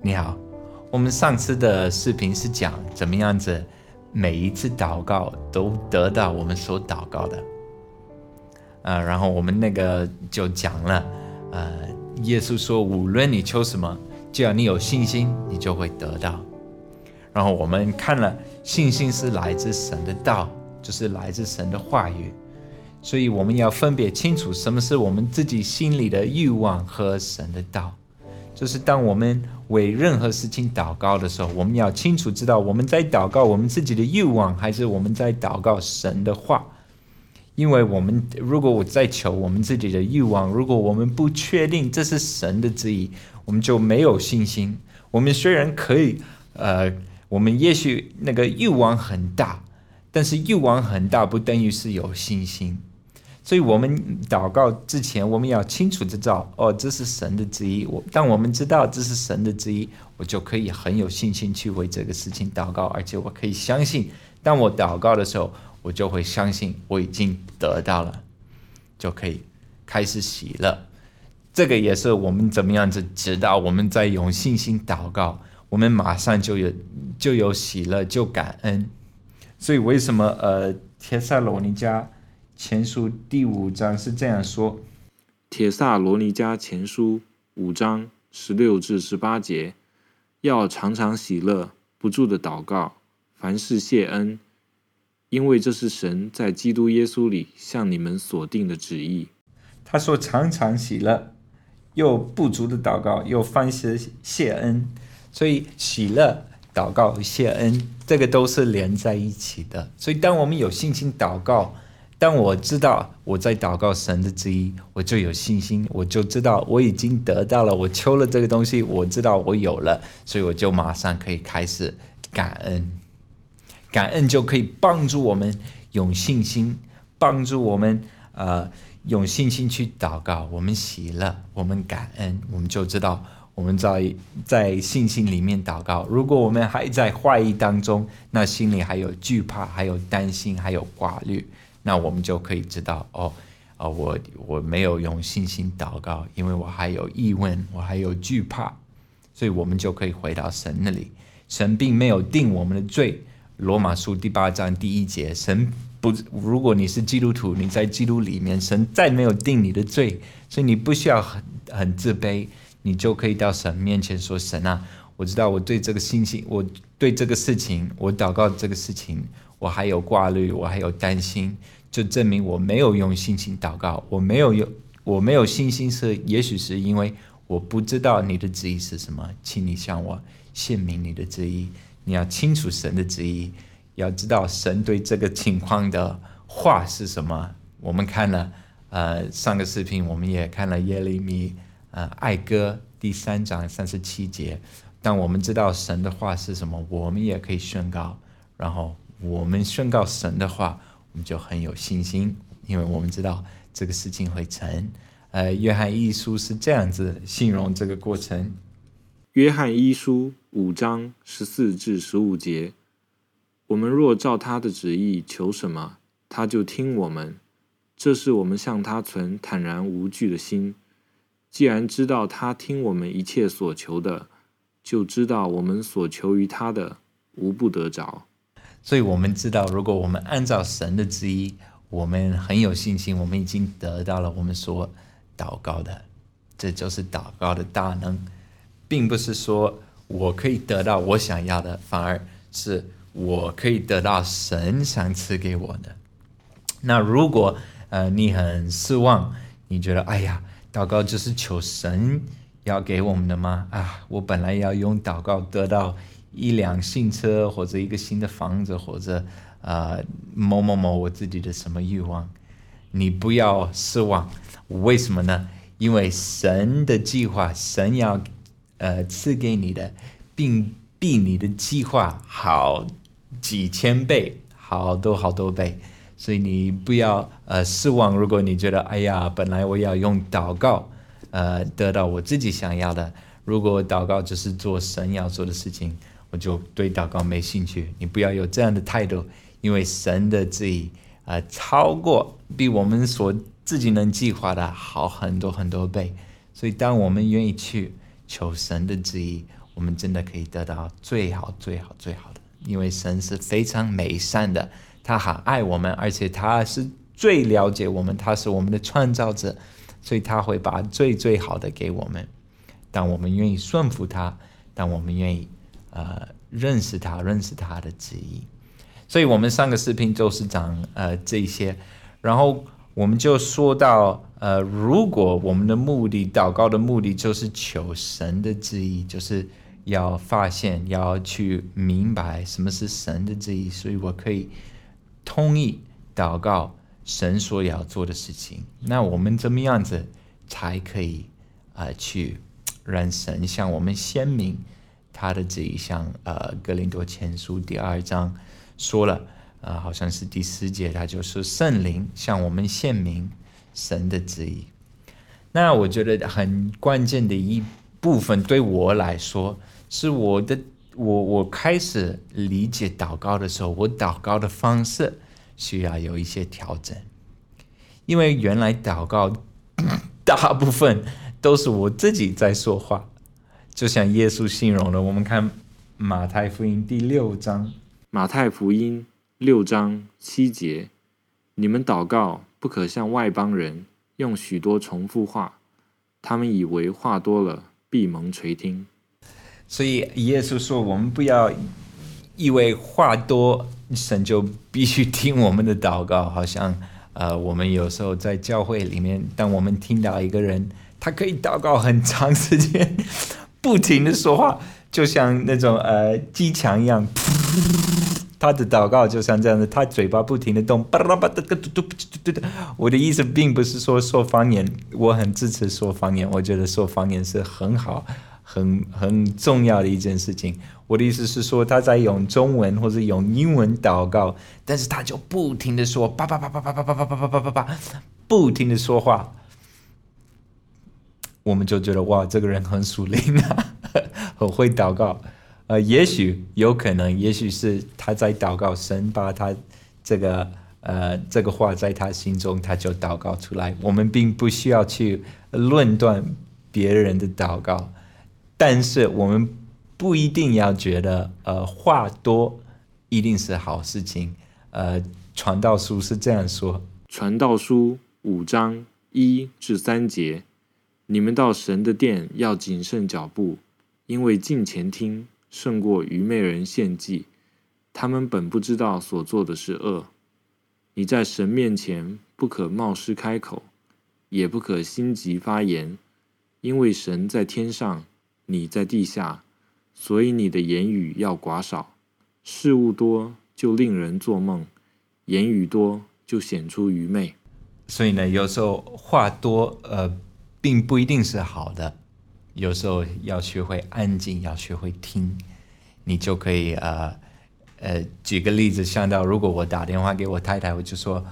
你好，我们上次的视频是讲怎么样子每一次祷告都得到我们所祷告的，呃，然后我们那个就讲了，呃，耶稣说，无论你求什么，只要你有信心，你就会得到。然后我们看了，信心是来自神的道，就是来自神的话语。所以我们要分别清楚什么是我们自己心里的欲望和神的道。就是当我们为任何事情祷告的时候，我们要清楚知道我们在祷告我们自己的欲望，还是我们在祷告神的话。因为我们如果我在求我们自己的欲望，如果我们不确定这是神的旨意，我们就没有信心。我们虽然可以，呃，我们也许那个欲望很大，但是欲望很大不等于是有信心。所以，我们祷告之前，我们要清楚知道，哦，这是神的旨意。我当我们知道这是神的旨意，我就可以很有信心去为这个事情祷告，而且我可以相信，当我祷告的时候，我就会相信我已经得到了，就可以开始喜乐。这个也是我们怎么样子知道我们在用信心祷告，我们马上就有就有喜乐，就感恩。所以，为什么呃，帖撒罗尼迦？前书第五章是这样说：《铁萨罗尼迦前书》五章十六至十八节，要常常喜乐，不住的祷告，凡事谢恩，因为这是神在基督耶稣里向你们所定的旨意。他说：“常常喜乐，又不足的祷告，又凡事谢恩。”所以喜乐、祷告、谢恩，这个都是连在一起的。所以当我们有信心祷告，当我知道我在祷告神的旨意，我就有信心，我就知道我已经得到了，我求了这个东西，我知道我有了，所以我就马上可以开始感恩，感恩就可以帮助我们用信心，帮助我们呃用信心去祷告，我们喜乐，我们感恩，我们就知道我们在在信心里面祷告。如果我们还在怀疑当中，那心里还有惧怕，还有担心，还有挂虑。那我们就可以知道哦，啊，我我没有用信心祷告，因为我还有疑问，我还有惧怕，所以我们就可以回到神那里。神并没有定我们的罪。罗马书第八章第一节，神不，如果你是基督徒，你在基督里面，神再没有定你的罪，所以你不需要很很自卑，你就可以到神面前说：神啊，我知道我对这个信心，我对这个事情，我祷告这个事情。我还有挂虑，我还有担心，就证明我没有用信心祷告。我没有用，我没有信心是，也许是因为我不知道你的旨意是什么，请你向我显明你的旨意。你要清楚神的旨意，要知道神对这个情况的话是什么。我们看了，呃，上个视频我们也看了耶利米，呃，爱歌第三章三十七节。当我们知道神的话是什么，我们也可以宣告，然后。我们宣告神的话，们就很有信心，因为我们知道这个事情会成。呃，约翰一书是这样子形容这个过程：约翰一书五章十四至十五节，我们若照他的旨意求什么，他就听我们。这是我们向他存坦然无惧的心。既然知道他听我们一切所求的，就知道我们所求于他的无不得着。所以，我们知道，如果我们按照神的旨意，我们很有信心，我们已经得到了我们所祷告的。这就是祷告的大能，并不是说我可以得到我想要的，反而是我可以得到神想赐给我的。那如果呃你很失望，你觉得哎呀，祷告就是求神要给我们的吗？啊，我本来要用祷告得到。一辆新车，或者一个新的房子，或者呃某某某我自己的什么欲望，你不要失望。为什么呢？因为神的计划，神要呃赐给你的，并比你的计划好几千倍，好多好多倍。所以你不要呃失望。如果你觉得哎呀，本来我要用祷告呃得到我自己想要的，如果祷告只是做神要做的事情。我就对祷告没兴趣。你不要有这样的态度，因为神的旨意啊，超过比我们所自己能计划的好很多很多倍。所以，当我们愿意去求神的旨意，我们真的可以得到最好、最好、最好的。因为神是非常美善的，他很爱我们，而且他是最了解我们，他是我们的创造者，所以他会把最最好的给我们。当我们愿意顺服他，当我们愿意呃认识他，认识他的旨意。所以，我们上个视频就是讲呃这些，然后我们就说到呃，如果我们的目的祷告的目的就是求神的旨意，就是要发现要去明白什么是神的旨意，所以我可以同意祷告神所要做的事情。那我们怎么样子才可以啊去让神向我们显明他的旨意？像呃《格林多前书》第二章。说了，啊，好像是第四节，他就是圣灵向我们显明神的旨意。那我觉得很关键的一部分，对我来说，是我的我我开始理解祷告的时候，我祷告的方式需要有一些调整，因为原来祷告 大部分都是我自己在说话，就像耶稣形容的，我们看马太福音第六章。马太福音六章七节：你们祷告不可像外邦人用许多重复话，他们以为话多了闭蒙垂听。所以耶稣说：“我们不要以为话多，神就必须听我们的祷告。好像呃，我们有时候在教会里面，当我们听到一个人，他可以祷告很长时间，不停的说话，就像那种呃机墙一样。”他的祷告就像这样子，他嘴巴不停的动，巴拉巴嘟嘟嘟嘟嘟。我的意思并不是说说方言，我很支持说方言，我觉得说方言是很好、很很重要的一件事情。我的意思是说，他在用中文或者用英文祷告，但是他就不停的说，叭叭叭叭叭叭叭叭叭叭叭叭，不停的说话，我们就觉得哇，这个人很属灵啊，很会祷告。呃，也许有可能，也许是他在祷告，神把他这个呃这个话在他心中，他就祷告出来。我们并不需要去论断别人的祷告，但是我们不一定要觉得呃话多一定是好事情。呃，传道书是这样说：传道书五章一至三节，你们到神的殿要谨慎脚步，因为近前听。胜过愚昧人献祭，他们本不知道所做的是恶。你在神面前不可冒失开口，也不可心急发言，因为神在天上，你在地下，所以你的言语要寡少。事物多就令人做梦，言语多就显出愚昧。所以呢，有时候话多，呃，并不一定是好的。有时候要学会安静，要学会听，你就可以呃呃，举个例子，想到如果我打电话给我太太，我就说：“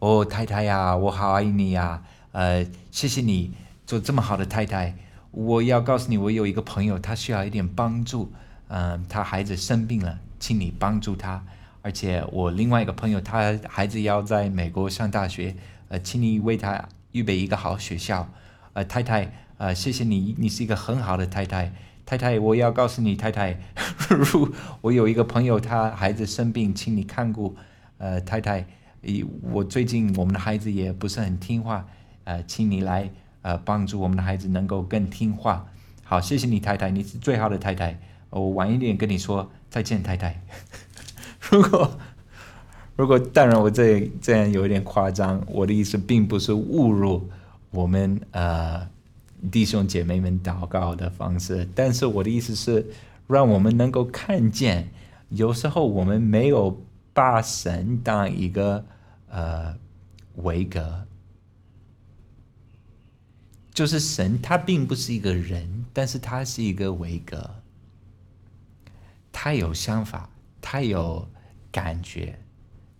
哦，太太呀，我好爱你呀，呃，谢谢你做这么好的太太。我要告诉你，我有一个朋友，他需要一点帮助，嗯，他孩子生病了，请你帮助他。而且我另外一个朋友，他孩子要在美国上大学，呃，请你为他预备一个好学校。呃，太太。”呃，谢谢你，你是一个很好的太太。太太，我要告诉你，太太，如我有一个朋友，他孩子生病，请你看顾。呃，太太，我最近我们的孩子也不是很听话，呃，请你来呃帮助我们的孩子能够更听话。好，谢谢你，太太，你是最好的太太。我晚一点跟你说再见，太太。如果如果当然我这这样有一点夸张，我的意思并不是侮辱我们呃。弟兄姐妹们祷告的方式，但是我的意思是，让我们能够看见，有时候我们没有把神当一个呃维格，就是神他并不是一个人，但是他是一个维格，他有想法，他有感觉，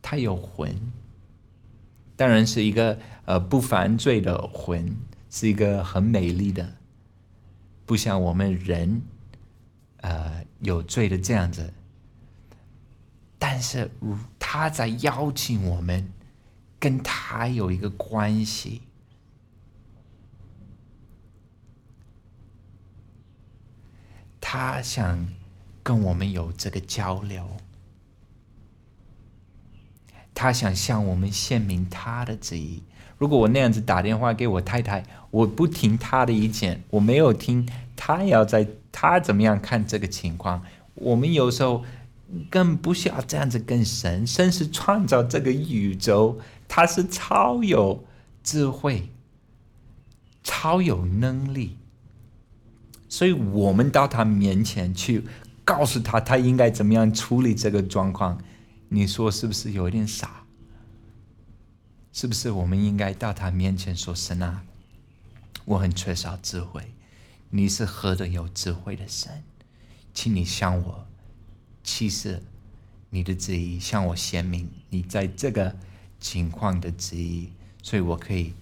他有魂，当然是一个呃不犯罪的魂。是一个很美丽的，不像我们人，呃，有罪的这样子。但是他在邀请我们跟他有一个关系，他想跟我们有这个交流，他想向我们献明他的旨意。如果我那样子打电话给我太太，我不听他的意见，我没有听他要在他怎么样看这个情况。我们有时候更不需要这样子跟神，神是创造这个宇宙，他是超有智慧、超有能力，所以我们到他面前去告诉他，他应该怎么样处理这个状况。你说是不是有点傻？是不是我们应该到他面前说：“神啊，我很缺少智慧，你是何等有智慧的神，请你向我启示你的旨意，向我显明你在这个情况的旨意，所以我可以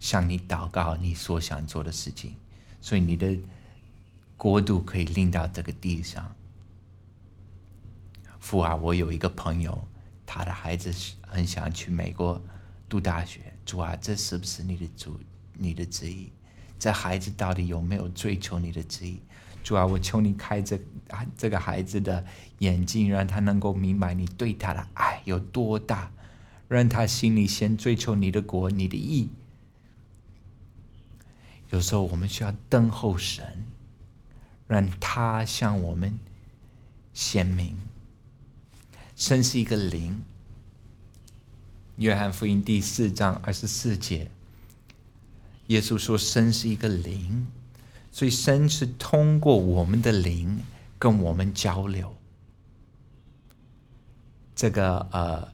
向你祷告你所想做的事情，所以你的国度可以临到这个地上。”父啊，我有一个朋友，他的孩子很想去美国。读大学，主啊，这是不是你的主、你的旨意？这孩子到底有没有追求你的旨意？主啊，我求你开这这个孩子的眼睛，让他能够明白你对他的爱有多大，让他心里先追求你的国、你的意。有时候我们需要等候神，让他向我们显明，神是一个灵。约翰福音第四章二十四节，耶稣说：“神是一个灵，所以神是通过我们的灵跟我们交流。”这个呃，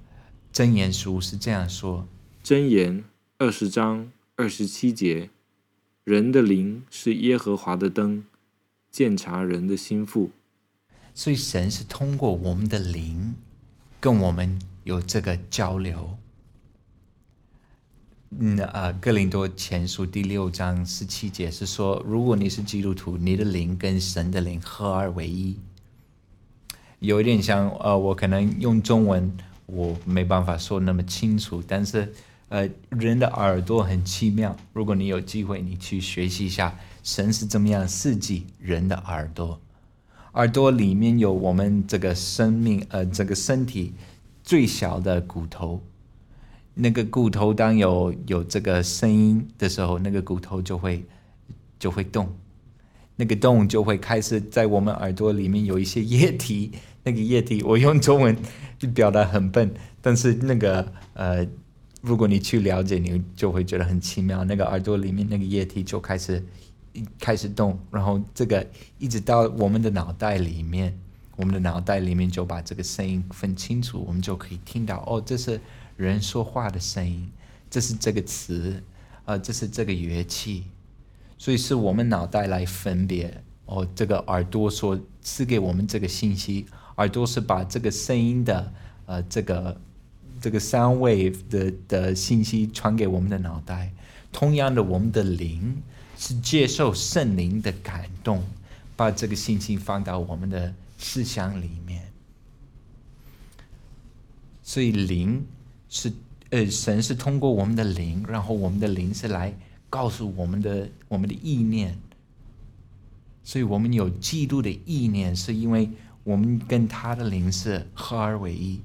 真言书是这样说：真言二十章二十七节，人的灵是耶和华的灯，鉴察人的心腹。所以神是通过我们的灵跟我们有这个交流。嗯啊，《哥林多前书》第六章十七节是说，如果你是基督徒，你的灵跟神的灵合二为一。有一点像呃，我可能用中文我没办法说那么清楚，但是呃，人的耳朵很奇妙。如果你有机会，你去学习一下神是怎么样设计人的耳朵。耳朵里面有我们这个生命呃，这个身体最小的骨头。那个骨头当有有这个声音的时候，那个骨头就会就会动，那个动就会开始在我们耳朵里面有一些液体。那个液体我用中文表达很笨，但是那个呃，如果你去了解，你就会觉得很奇妙。那个耳朵里面那个液体就开始开始动，然后这个一直到我们的脑袋里面，我们的脑袋里面就把这个声音分清楚，我们就可以听到哦，这是。人说话的声音，这是这个词，呃，这是这个乐器，所以是我们脑袋来分别哦。这个耳朵所赐给我们这个信息，耳朵是把这个声音的呃这个这个 sound wave 的的信息传给我们的脑袋。同样的，我们的灵是接受圣灵的感动，把这个信息放到我们的思想里面。所以灵。是，呃，神是通过我们的灵，然后我们的灵是来告诉我们的我们的意念，所以我们有基督的意念，是因为我们跟他的灵是合二为一，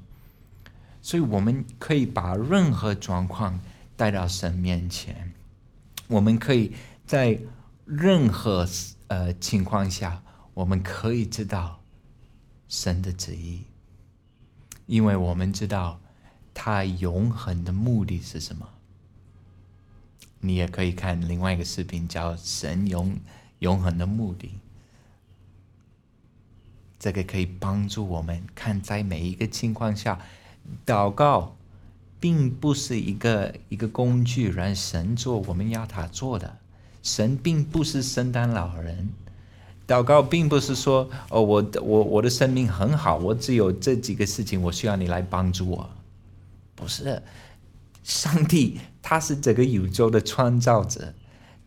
所以我们可以把任何状况带到神面前，我们可以在任何呃情况下，我们可以知道神的旨意，因为我们知道。他永恒的目的是什么？你也可以看另外一个视频，叫《神永永恒的目的》。这个可以帮助我们看，在每一个情况下，祷告并不是一个一个工具让神做我们要他做的。神并不是圣诞老人，祷告并不是说哦，我我我的生命很好，我只有这几个事情，我需要你来帮助我。不是，上帝他是这个宇宙的创造者，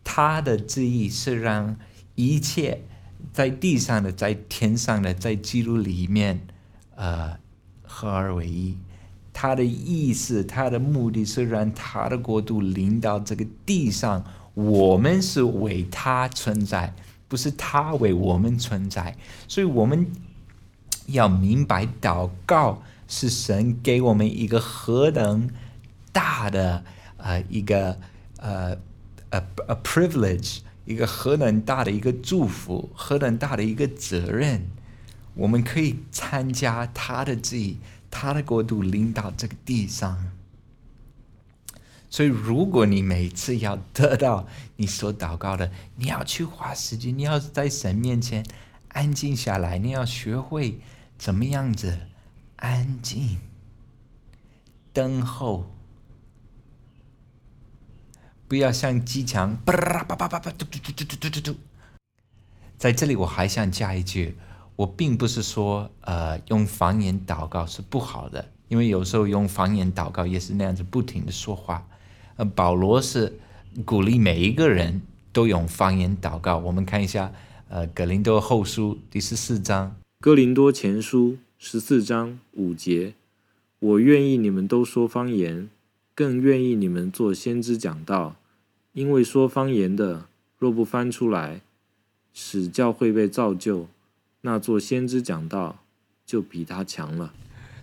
他的旨意是让一切在地上的、在天上的、在基督里面，呃，合而为一。他的意思，他的目的是让他的国度临到这个地上。我们是为他存在，不是他为我们存在。所以我们要明白，祷告是神给我们一个何等大的呃一个呃呃 a privilege，一个何等大的一个祝福，何等大的一个责任，我们可以参加他的旨意，他的国度领导这个地上。所以，如果你每次要得到你所祷告的，你要去花时间，你要在神面前安静下来，你要学会怎么样子安静等候，不要像机枪叭叭叭叭叭叭嘟嘟嘟嘟嘟嘟嘟。在这里，我还想加一句，我并不是说呃用方言祷告是不好的，因为有时候用方言祷告也是那样子不停的说话。呃，保罗是鼓励每一个人都用方言祷告。我们看一下，呃，《格林多后书》第十四章，《哥林多前书》十四章五节：我愿意你们都说方言，更愿意你们做先知讲道，因为说方言的若不翻出来，使教会被造就，那做先知讲道就比他强了。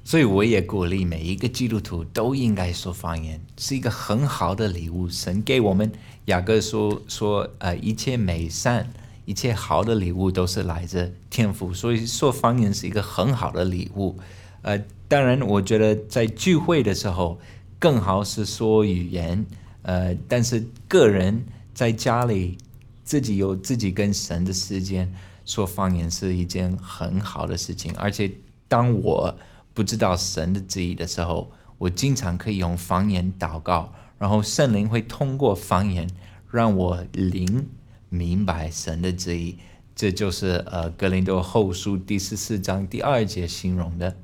所以我也鼓励每一个基督徒都应该说方言，是一个很好的礼物。神给我们雅各说说，呃，一切美善、一切好的礼物都是来自天赋，所以说方言是一个很好的礼物。呃，当然，我觉得在聚会的时候更好是说语言，呃，但是个人在家里自己有自己跟神的时间，说方言是一件很好的事情。而且当我不知道神的旨意的时候，我经常可以用方言祷告，然后圣灵会通过方言让我灵明白神的旨意。这就是呃《哥林多后书》第十四章第二节形容的，《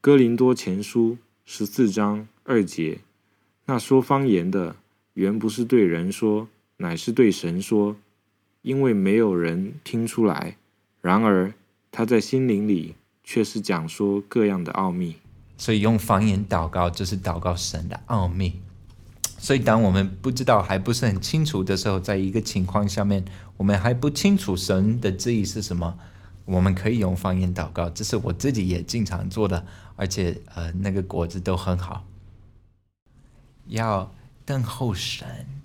哥林多前书》十四章二节。那说方言的原不是对人说，乃是对神说，因为没有人听出来。然而他在心灵里。却是讲说各样的奥秘，所以用方言祷告就是祷告神的奥秘。所以当我们不知道还不是很清楚的时候，在一个情况下面，我们还不清楚神的旨意是什么，我们可以用方言祷告。这是我自己也经常做的，而且呃那个果子都很好。要等候神。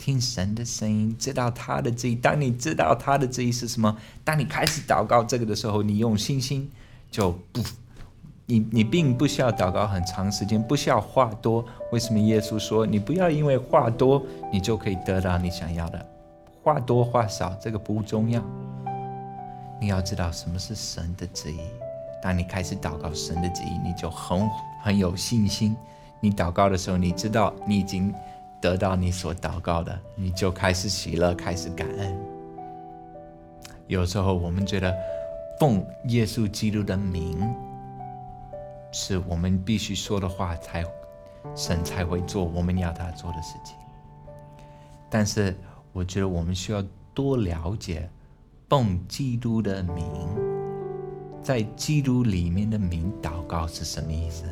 听神的声音，知道他的旨意。当你知道他的旨意是什么，当你开始祷告这个的时候，你用信心就不，你你并不需要祷告很长时间，不需要话多。为什么耶稣说你不要因为话多，你就可以得到你想要的？话多话少这个不重要，你要知道什么是神的旨意。当你开始祷告神的旨意，你就很很有信心。你祷告的时候，你知道你已经。得到你所祷告的，你就开始喜乐，开始感恩。有时候我们觉得奉耶稣基督的名是我们必须说的话，才神才会做我们要他做的事情。但是我觉得我们需要多了解奉基督的名，在基督里面的名祷告是什么意思。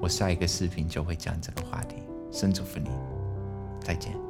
我下一个视频就会讲这个话题。神祝福你，再见。